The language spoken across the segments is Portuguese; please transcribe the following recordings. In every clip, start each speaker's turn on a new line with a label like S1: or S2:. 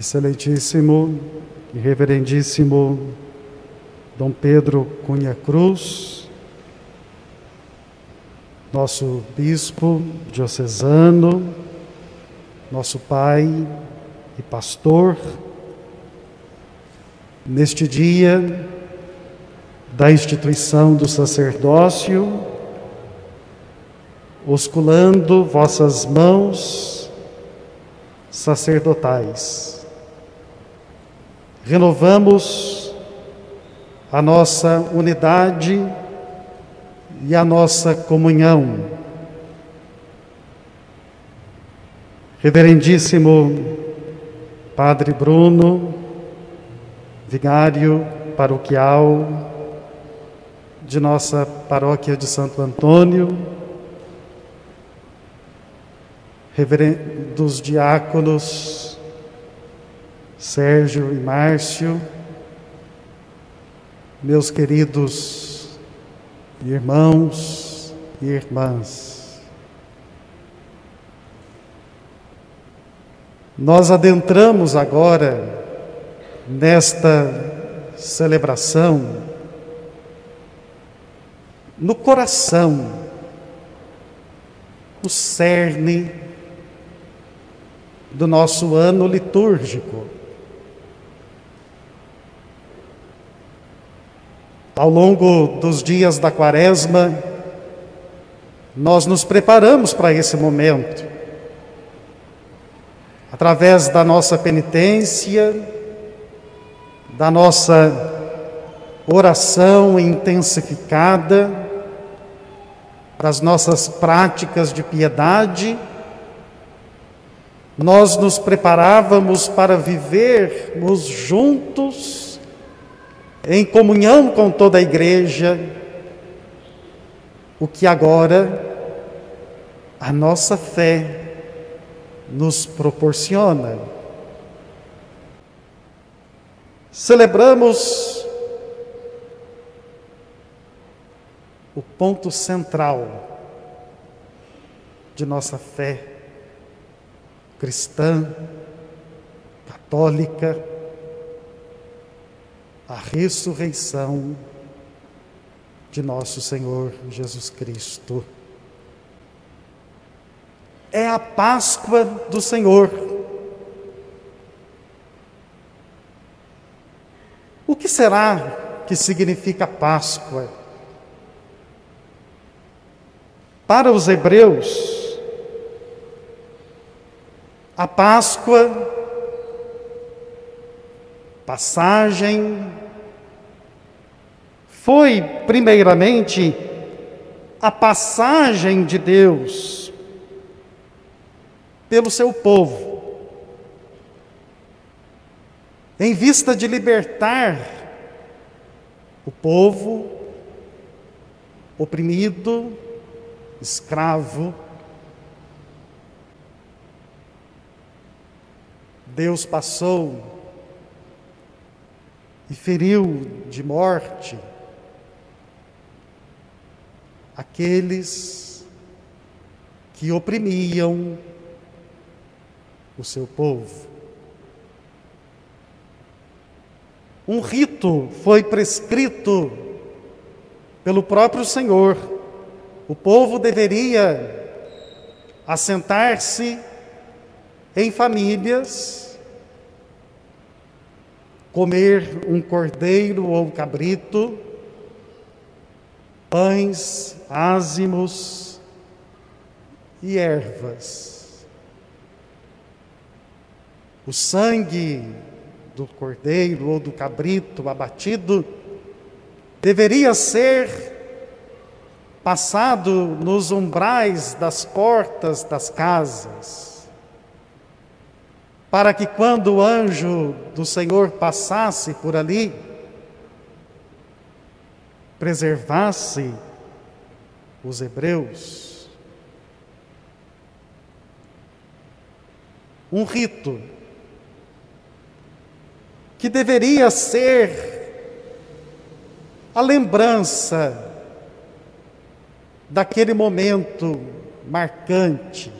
S1: Excelentíssimo e Reverendíssimo Dom Pedro Cunha Cruz, nosso bispo diocesano, nosso pai e pastor, neste dia da instituição do sacerdócio, osculando vossas mãos sacerdotais. Renovamos a nossa unidade e a nossa comunhão. Reverendíssimo Padre Bruno, vigário paroquial de nossa paróquia de Santo Antônio, reverendos diáconos Sérgio e Márcio, meus queridos irmãos e irmãs. Nós adentramos agora nesta celebração no coração, no cerne do nosso ano litúrgico. Ao longo dos dias da quaresma, nós nos preparamos para esse momento. Através da nossa penitência, da nossa oração intensificada, das nossas práticas de piedade, nós nos preparávamos para vivermos juntos, em comunhão com toda a igreja, o que agora a nossa fé nos proporciona. Celebramos o ponto central de nossa fé cristã, católica, a ressurreição de nosso Senhor Jesus Cristo. É a Páscoa do Senhor. O que será que significa Páscoa? Para os hebreus, a Páscoa, passagem, foi primeiramente a passagem de Deus pelo seu povo, em vista de libertar o povo oprimido, escravo. Deus passou e feriu de morte aqueles que oprimiam o seu povo. Um rito foi prescrito pelo próprio Senhor o povo deveria assentar-se em famílias, comer um cordeiro ou um cabrito, pães, ázimos e ervas. O sangue do cordeiro ou do cabrito abatido deveria ser passado nos umbrais das portas das casas, para que quando o anjo do Senhor passasse por ali, preservasse os hebreus. Um rito que deveria ser a lembrança daquele momento marcante.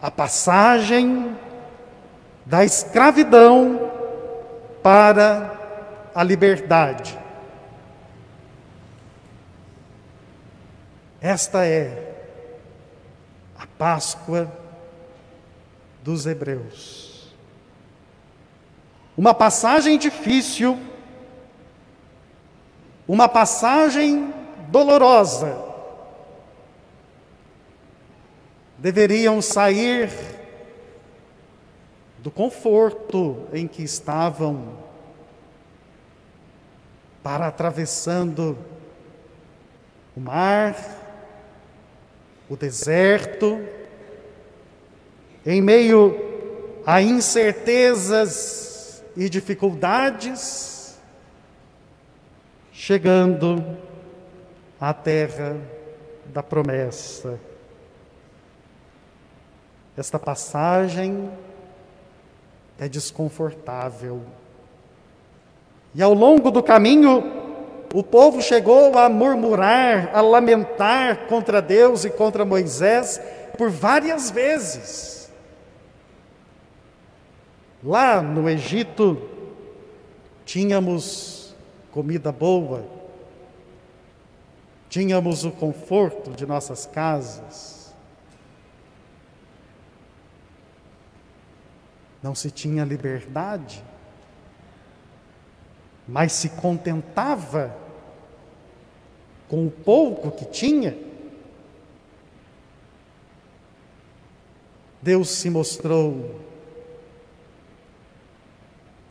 S1: A passagem da escravidão para a liberdade. Esta é a Páscoa dos Hebreus. Uma passagem difícil, uma passagem dolorosa. Deveriam sair do conforto em que estavam para atravessando o mar, o deserto, em meio a incertezas e dificuldades, chegando à terra da promessa. Esta passagem é desconfortável. E ao longo do caminho, o povo chegou a murmurar, a lamentar contra Deus e contra Moisés por várias vezes. Lá no Egito, tínhamos comida boa, tínhamos o conforto de nossas casas, não se tinha liberdade mas se contentava com o pouco que tinha. Deus se mostrou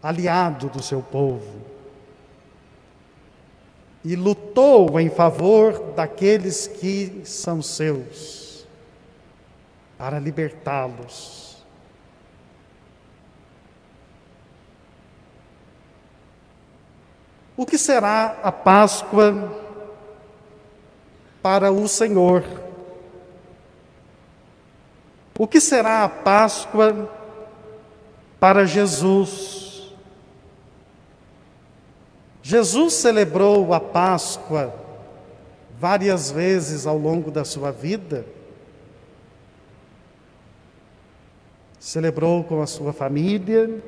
S1: aliado do seu povo e lutou em favor daqueles que são seus, para libertá-los. O que será a Páscoa para o Senhor? O que será a Páscoa para Jesus? Jesus celebrou a Páscoa várias vezes ao longo da sua vida. Celebrou com a sua família,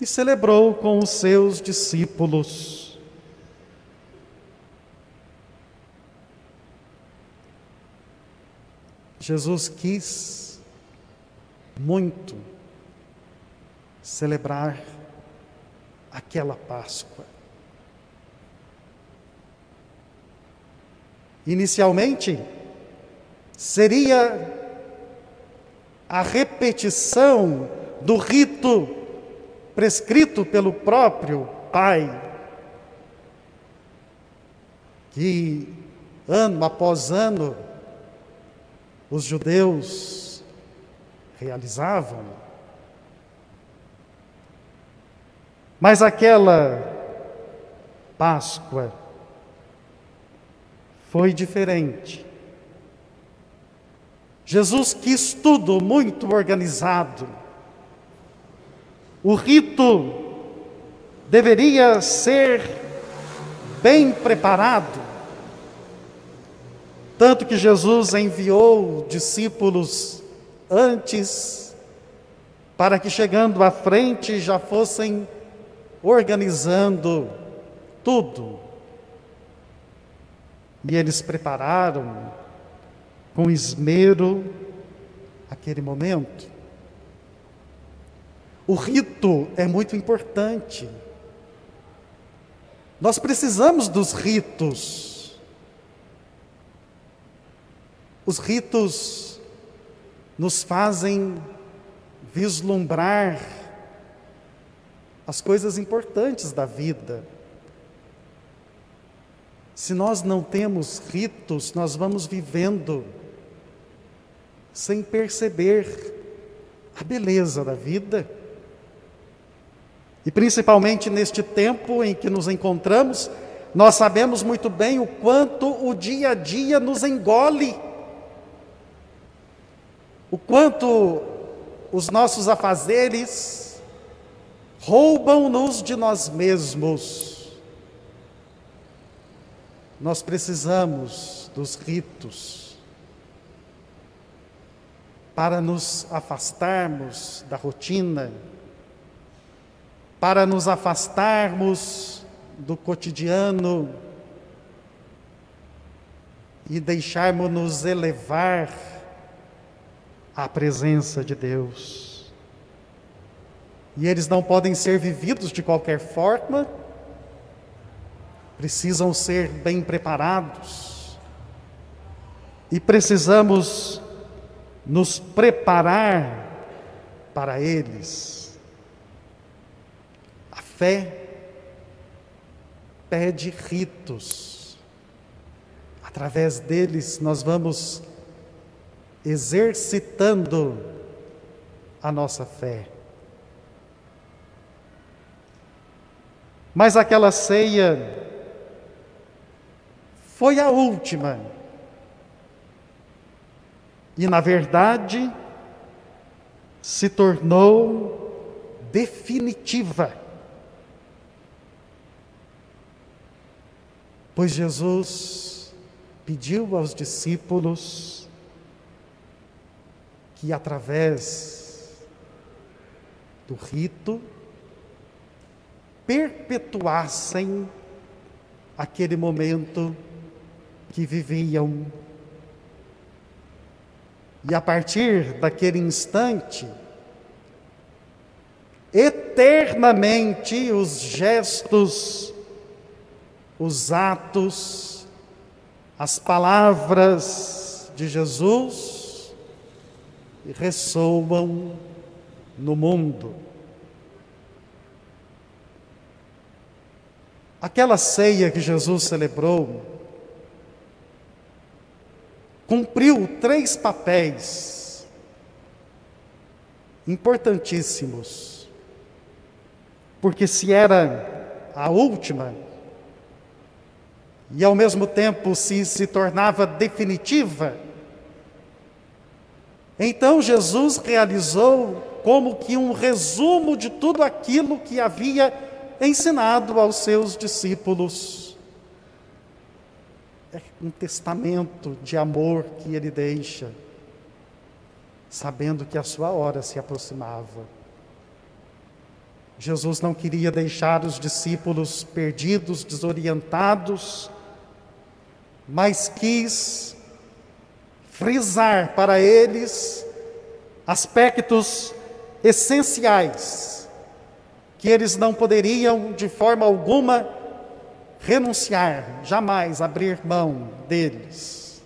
S1: e celebrou com os seus discípulos. Jesus quis muito celebrar aquela Páscoa. Inicialmente, seria a repetição do rito prescrito pelo próprio Pai, que ano após ano os judeus realizavam. Mas aquela Páscoa foi diferente. Jesus quis tudo muito organizado o rito deveria ser bem preparado, tanto que Jesus enviou discípulos antes, para que chegando à frente já fossem organizando tudo. E eles prepararam com esmero aquele momento. O rito é muito importante. Nós precisamos dos ritos. Os ritos nos fazem vislumbrar as coisas importantes da vida. Se nós não temos ritos, nós vamos vivendo sem perceber a beleza da vida. E principalmente neste tempo em que nos encontramos, nós sabemos muito bem o quanto o dia a dia nos engole, o quanto os nossos afazeres roubam-nos de nós mesmos. Nós precisamos dos ritos para nos afastarmos da rotina, para nos afastarmos do cotidiano e deixarmos-nos elevar à presença de Deus. E eles não podem ser vividos de qualquer forma, precisam ser bem preparados. E precisamos nos preparar para eles. Fé pede ritos. Através deles nós vamos exercitando a nossa fé. Mas aquela ceia foi a última. E, na verdade, se tornou definitiva. Pois Jesus pediu aos discípulos que através do rito perpetuassem aquele momento que viviam. E a partir daquele instante, eternamente os gestos, os atos, as palavras de Jesus ressoam no mundo. Aquela ceia que Jesus celebrou cumpriu três papéis importantíssimos. Porque se era a última, e ao mesmo tempo se se tornava definitiva, então Jesus realizou como que um resumo de tudo aquilo que havia ensinado aos seus discípulos. É um testamento de amor que ele deixa, sabendo que a sua hora se aproximava. Jesus não queria deixar os discípulos perdidos, desorientados, mas quis frisar para eles aspectos essenciais que eles não poderiam de forma alguma renunciar, jamais abrir mão deles.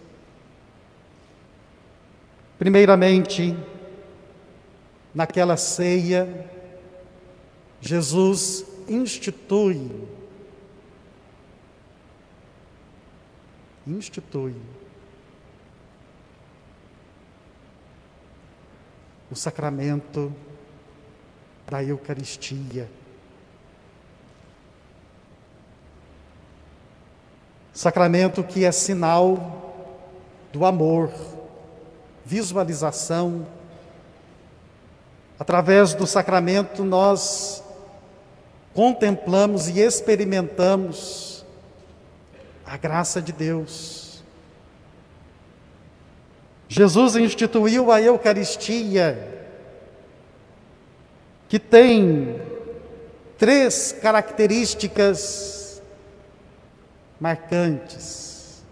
S1: Primeiramente, naquela ceia, Jesus institui institui o sacramento da Eucaristia. Sacramento que é sinal do amor, visualização. Através do sacramento nós contemplamos e experimentamos a graça de Deus Jesus instituiu a Eucaristia, que tem três características marcantes.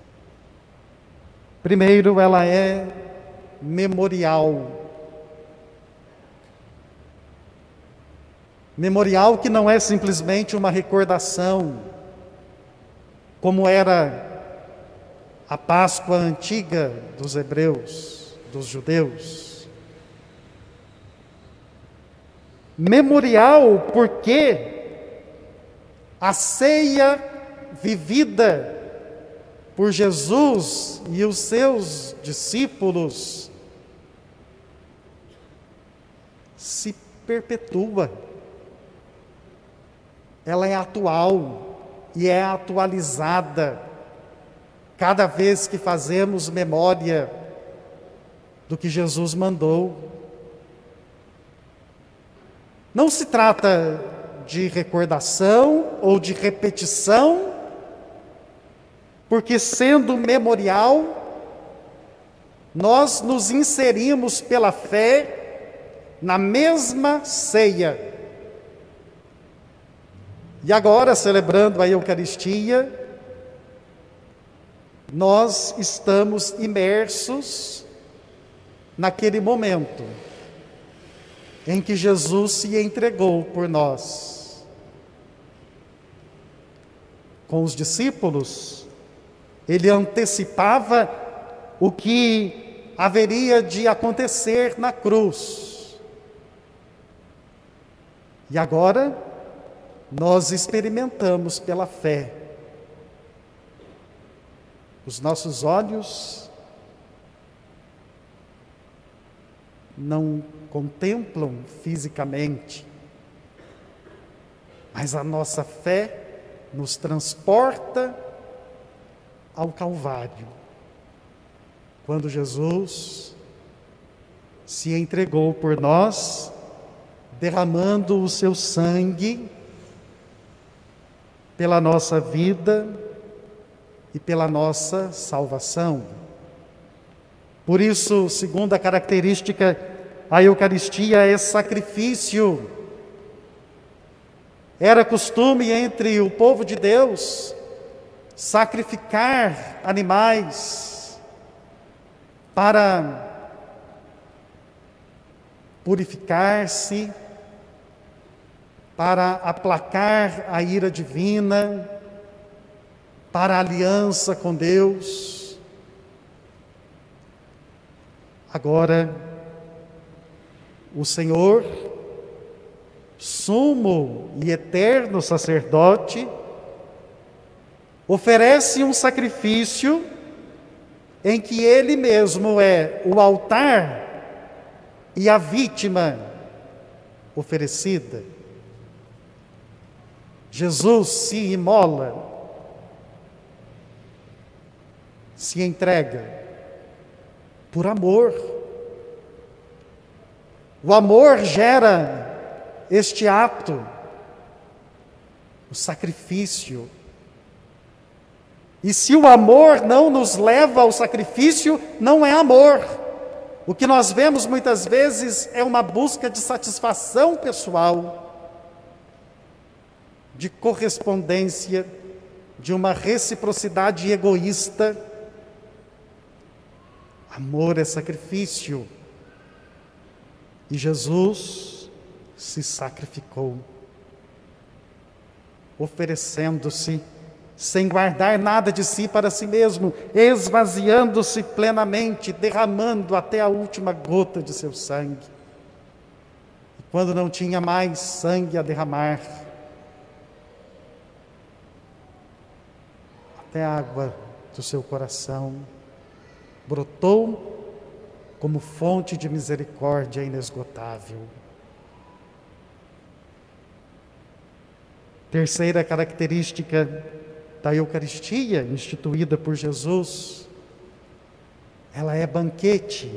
S1: Primeiro, ela é memorial. Memorial que não é simplesmente uma recordação, como era a Páscoa antiga dos hebreus, dos judeus. Memorial porque a ceia vivida por Jesus e os seus discípulos se perpetua. Ela é atual e é atualizada cada vez que fazemos memória do que Jesus mandou. Não se trata de recordação ou de repetição, porque sendo memorial, nós nos inserimos pela fé na mesma ceia. E agora, celebrando a Eucaristia, nós estamos imersos naquele momento em que Jesus se entregou por nós. Com os discípulos, ele antecipava o que haveria de acontecer na cruz. E agora, nós experimentamos pela fé. Os nossos olhos não contemplam fisicamente, mas a nossa fé nos transporta ao Calvário. Quando Jesus se entregou por nós, derramando o seu sangue pela nossa vida e pela nossa salvação. Por isso, segunda característica, a Eucaristia é sacrifício. Era costume entre o povo de Deus sacrificar animais para purificar-se para aplacar a ira divina, para a aliança com Deus. Agora, o Senhor, sumo e eterno sacerdote, oferece um sacrifício em que Ele mesmo é o altar e a vítima oferecida. Jesus se imola, se entrega por amor. O amor gera este ato, o sacrifício. E se o amor não nos leva ao sacrifício, não é amor. O que nós vemos muitas vezes é uma busca de satisfação pessoal de correspondência, de uma reciprocidade egoísta. Amor é sacrifício. E Jesus se sacrificou, oferecendo-se, sem guardar nada de si para si mesmo, esvaziando-se plenamente, derramando até a última gota de seu sangue. E quando não tinha mais sangue a derramar, até a água do seu coração brotou como fonte de misericórdia inesgotável. Terceira característica da Eucaristia instituída por Jesus, ela é banquete.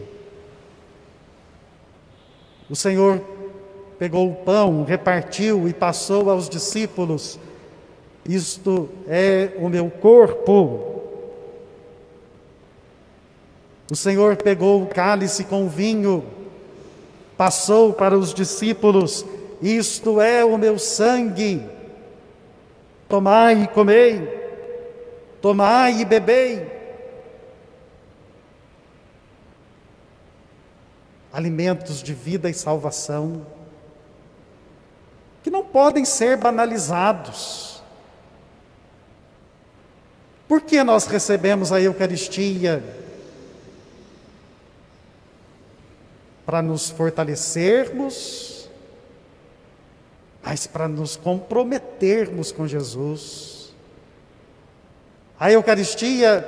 S1: O Senhor pegou o pão, repartiu e passou aos discípulos isto é o meu corpo. O Senhor pegou o cálice com vinho, passou para os discípulos: Isto é o meu sangue. Tomai e comei, tomai e bebei. Alimentos de vida e salvação, que não podem ser banalizados. Por que nós recebemos a Eucaristia? Para nos fortalecermos, mas para nos comprometermos com Jesus. A Eucaristia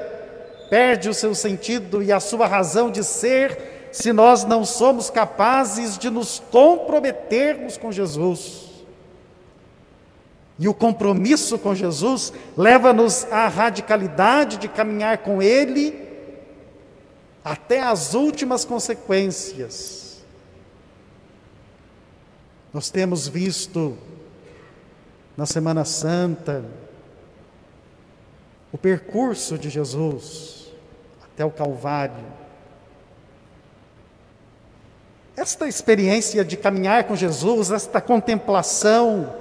S1: perde o seu sentido e a sua razão de ser se nós não somos capazes de nos comprometermos com Jesus. E o compromisso com Jesus leva-nos à radicalidade de caminhar com Ele até as últimas consequências. Nós temos visto na Semana Santa o percurso de Jesus até o Calvário. esta experiência de caminhar com Jesus, esta contemplação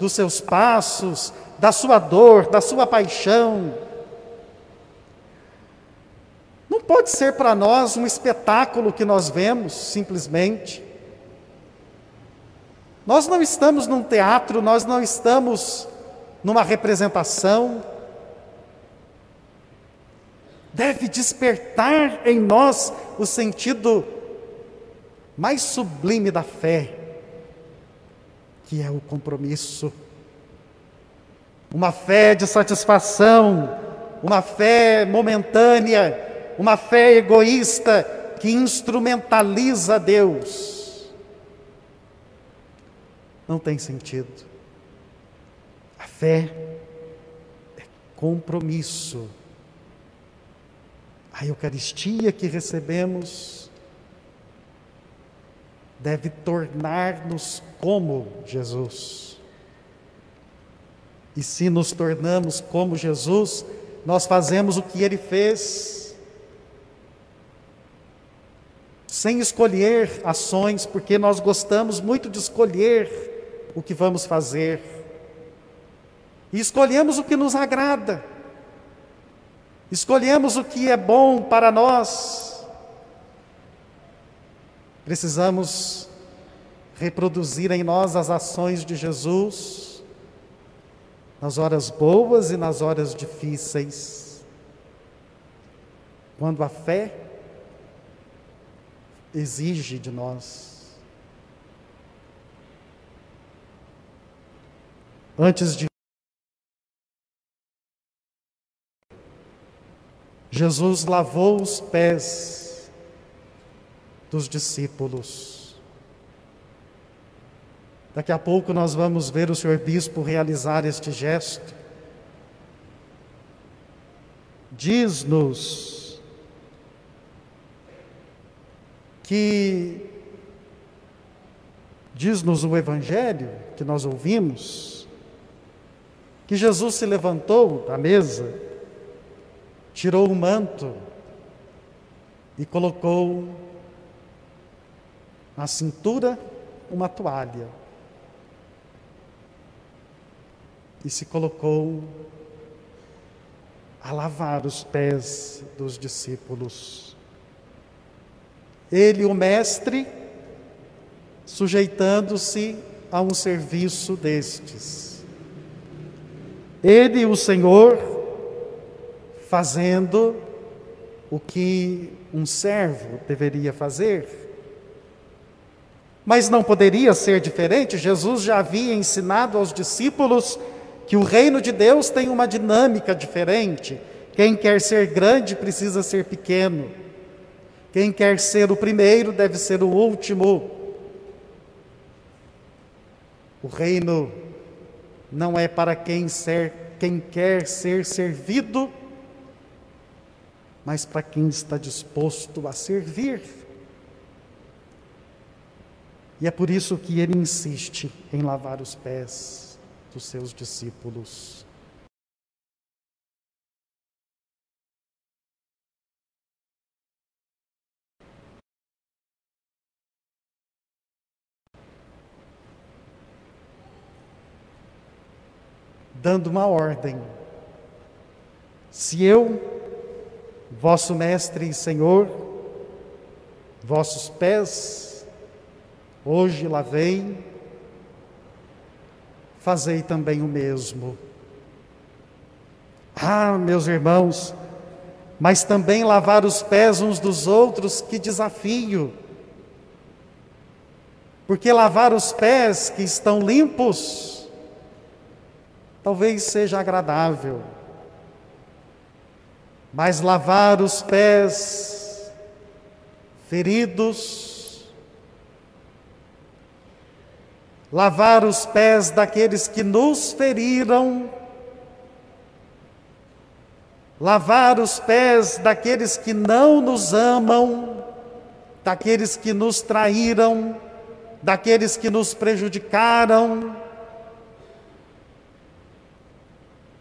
S1: dos seus passos, da sua dor, da sua paixão, não pode ser para nós um espetáculo que nós vemos simplesmente. Nós não estamos num teatro, nós não estamos numa representação. Deve despertar em nós o sentido mais sublime da fé, que é o compromisso. Uma fé de satisfação, uma fé momentânea, uma fé egoísta que instrumentaliza Deus não tem sentido. A fé é compromisso. A Eucaristia que recebemos deve tornar-nos como Jesus. E se nos tornamos como Jesus, nós fazemos o que ele fez, sem escolher ações, porque nós gostamos muito de escolher o que vamos fazer e escolhemos o que nos agrada, escolhemos o que é bom para nós. Precisamos reproduzir em nós as ações de Jesus nas horas boas e nas horas difíceis. Quando a fé exige de nós antes de Jesus lavou os pés dos discípulos. Daqui a pouco nós vamos ver o senhor bispo realizar este gesto. Diz-nos que diz-nos o evangelho que nós ouvimos que Jesus se levantou da mesa, tirou o manto e colocou na cintura uma toalha. E se colocou a lavar os pés dos discípulos. Ele, o Mestre, sujeitando-se a um serviço destes. Ele, o Senhor, fazendo o que um servo deveria fazer. Mas não poderia ser diferente, Jesus já havia ensinado aos discípulos que o reino de Deus tem uma dinâmica diferente. Quem quer ser grande precisa ser pequeno. Quem quer ser o primeiro deve ser o último. O reino não é para quem, ser, quem quer ser servido, mas para quem está disposto a servir. E é por isso que ele insiste em lavar os pés dos seus discípulos. dando uma ordem. Se eu, vosso Mestre e Senhor, vossos pés, hoje lavei, fazei também o mesmo. Ah, meus irmãos, mas também lavar os pés uns dos outros, que desafio! Porque lavar os pés que estão limpos, talvez seja agradável, mas lavar os pés feridos, lavar os pés daqueles que nos feriram, lavar os pés daqueles que não nos amam, daqueles que nos traíram, daqueles que nos prejudicaram,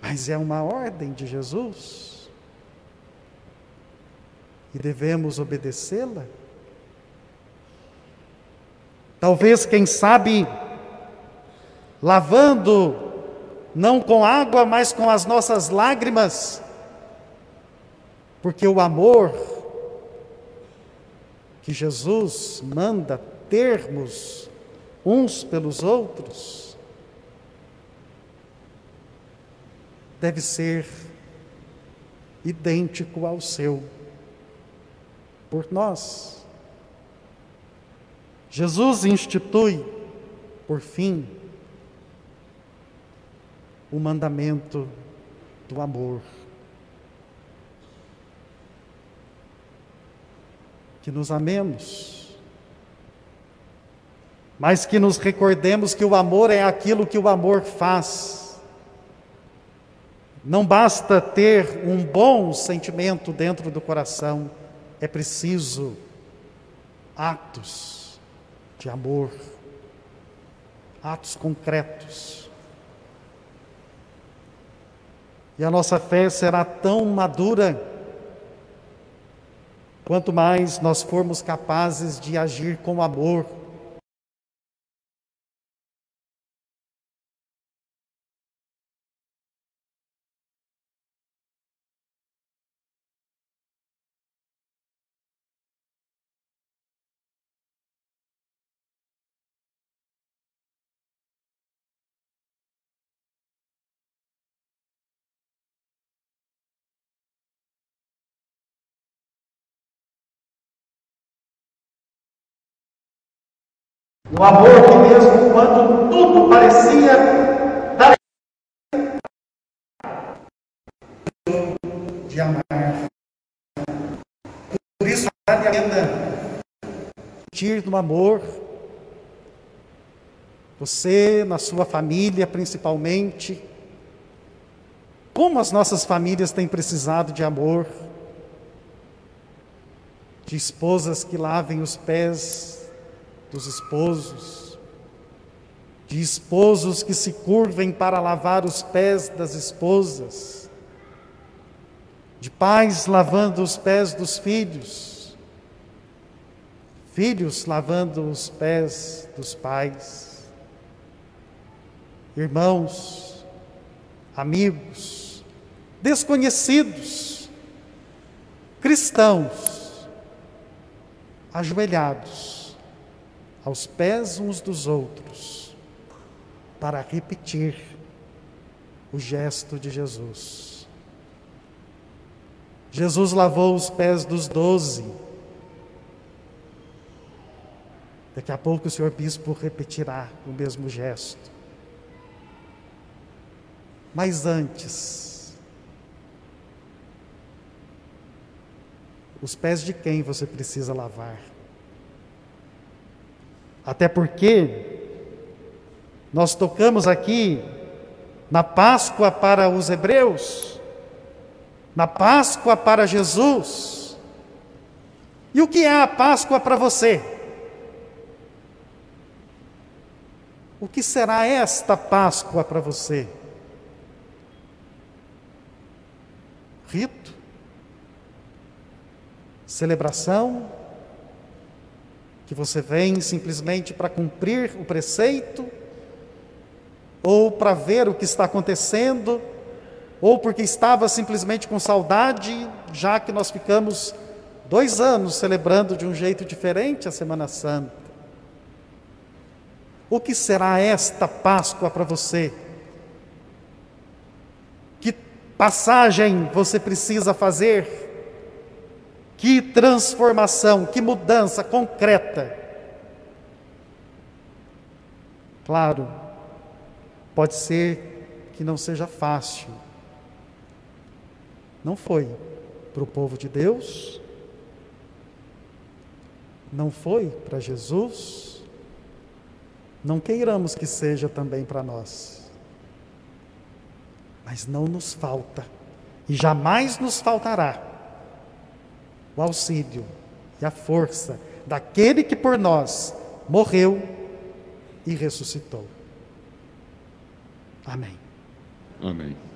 S1: Mas é uma ordem de Jesus. E devemos obedecê-la. Talvez, quem sabe, lavando, não com água, mas com as nossas lágrimas, porque o amor que Jesus manda termos uns pelos outros deve ser idêntico ao seu por nós. Jesus institui, por fim, o mandamento do amor. Que nos amemos, mas que nos recordemos que o amor é aquilo que o amor faz. Não basta ter um bom sentimento dentro do coração, é preciso atos de amor, atos concretos. E a nossa fé será tão madura quanto mais nós formos capazes de agir com amor O amor que mesmo quando tudo parecia dar de amar. Por isso vale a pena sentir no amor. Você, na sua família principalmente, como as nossas famílias têm precisado de amor, de esposas que lavem os pés dos esposos, de esposos que se curvem para lavar os pés das esposas, de pais lavando os pés dos filhos, filhos lavando os pés dos pais, irmãos, amigos, desconhecidos, cristãos, ajoelhados, aos pés uns dos outros, para repetir o gesto de Jesus. Jesus lavou os pés dos doze. Daqui a pouco o senhor bispo repetirá o mesmo gesto. Mas antes, os pés de quem você precisa lavar? Até porque nós tocamos aqui na Páscoa para os hebreus, na Páscoa para Jesus. E o que é a Páscoa para você? O que será esta Páscoa para você? Rito? Celebração? Que você vem simplesmente para cumprir o preceito, ou para ver o que está acontecendo, ou porque estava simplesmente com saudade, já que nós ficamos dois anos celebrando de um jeito diferente a Semana Santa. O que será esta Páscoa para você? Que passagem você precisa fazer? Que transformação, que mudança concreta. Claro, pode ser que não seja fácil. Não foi para o povo de Deus, não foi para Jesus, não queiramos que seja também para nós. Mas não nos falta, e jamais nos faltará o auxílio e a força daquele que por nós morreu e ressuscitou. Amém.
S2: Amém.